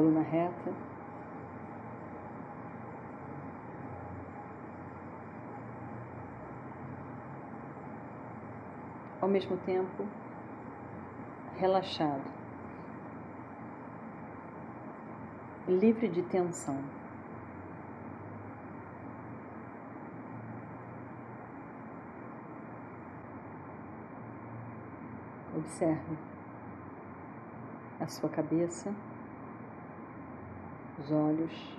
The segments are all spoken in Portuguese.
coluna reta. Ao mesmo tempo, relaxado, livre de tensão. Observe a sua cabeça, os olhos,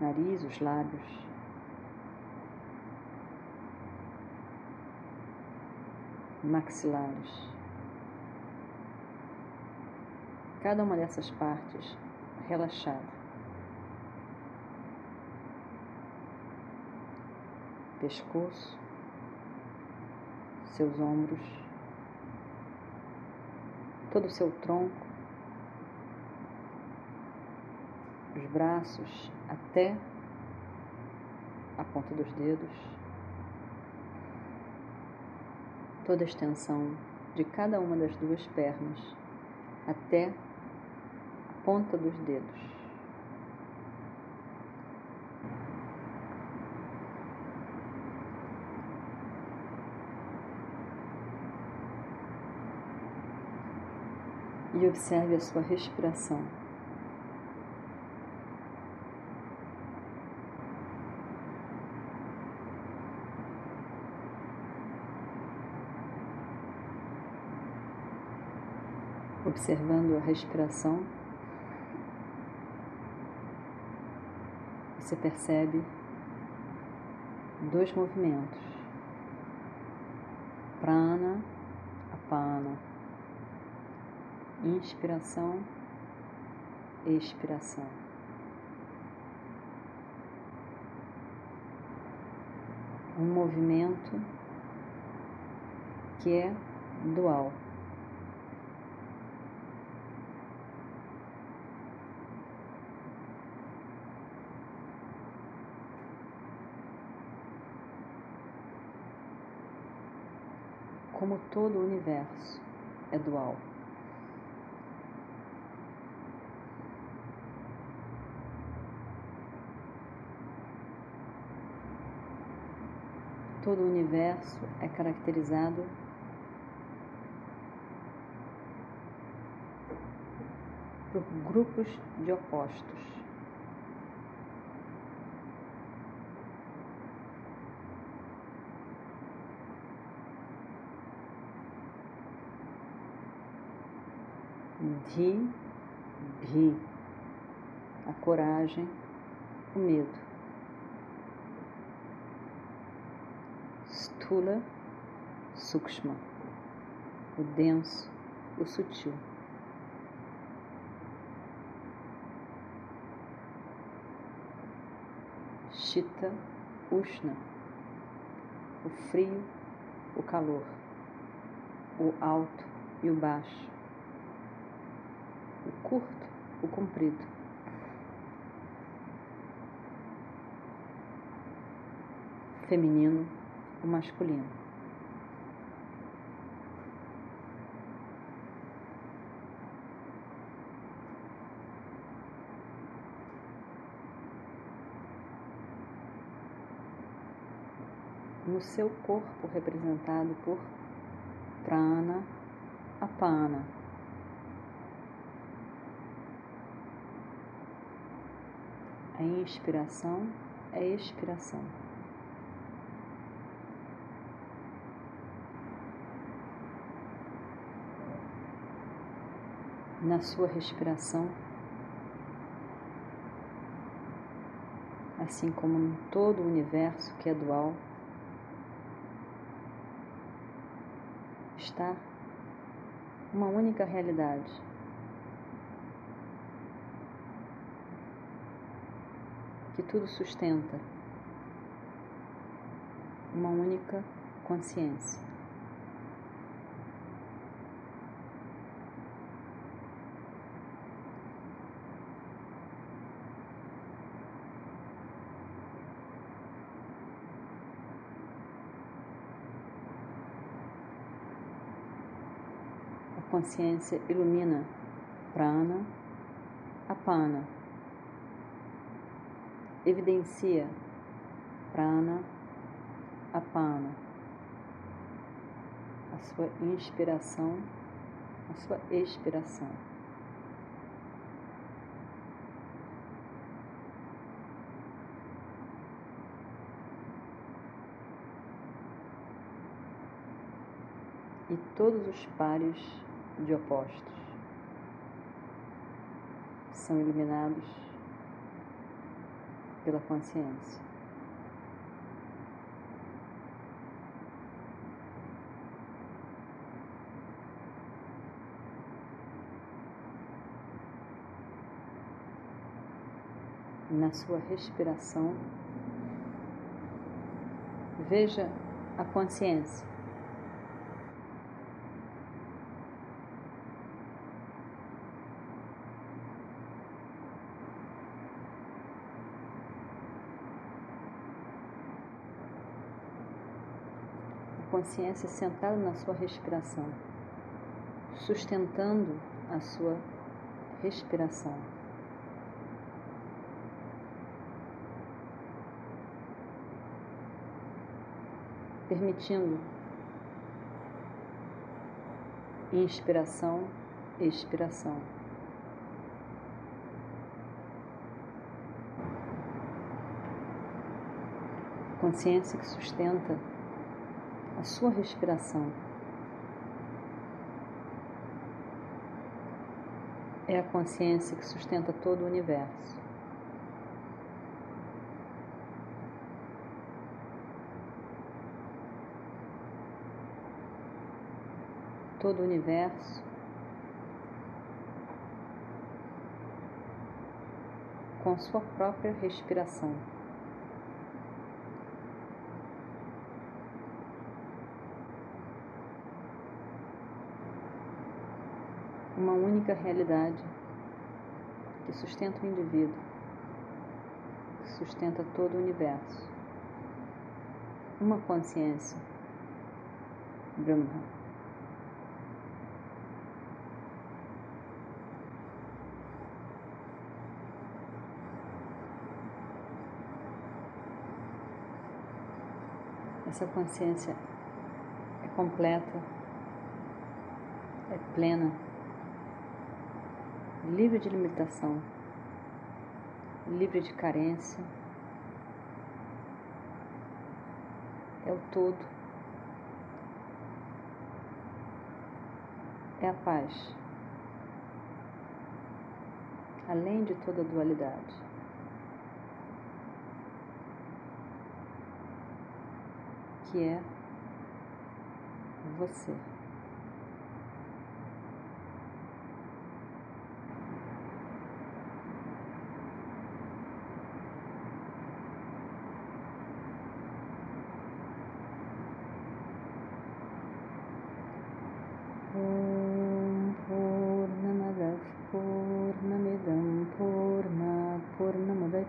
nariz, os lábios. Maxilares. Cada uma dessas partes relaxada. Pescoço, seus ombros todo o seu tronco, os braços até a ponta dos dedos, toda a extensão de cada uma das duas pernas até a ponta dos dedos. e observe a sua respiração. Observando a respiração, você percebe dois movimentos: prana, apana inspiração, expiração. Um movimento que é dual. Como todo o universo é dual. todo o universo é caracterizado por grupos de opostos. Dhi, Bhi, a coragem, o medo. Sthula, Sukshma, o denso, o sutil. Shita, Ushna, o frio, o calor, o alto e o baixo, o curto, o comprido. Feminino, o masculino. No seu corpo representado por prana, apana. A inspiração é expiração. Na sua respiração, assim como em todo o universo que é dual, está uma única realidade. Que tudo sustenta uma única consciência. consciência ilumina prana, apana, evidencia prana, apana, a sua inspiração, a sua expiração. E todos os pares de opostos são iluminados pela consciência. Na sua respiração, veja a consciência consciência sentada na sua respiração, sustentando a sua respiração. Permitindo inspiração, expiração. Consciência que sustenta a sua respiração. É a consciência que sustenta todo o universo. Todo o universo com sua própria respiração. Uma única realidade que sustenta o indivíduo, que sustenta todo o universo. Uma consciência, Brahma. Essa consciência é completa, é plena livre de limitação, livre de carência. É o todo. É a paz. Além de toda dualidade. Que é você.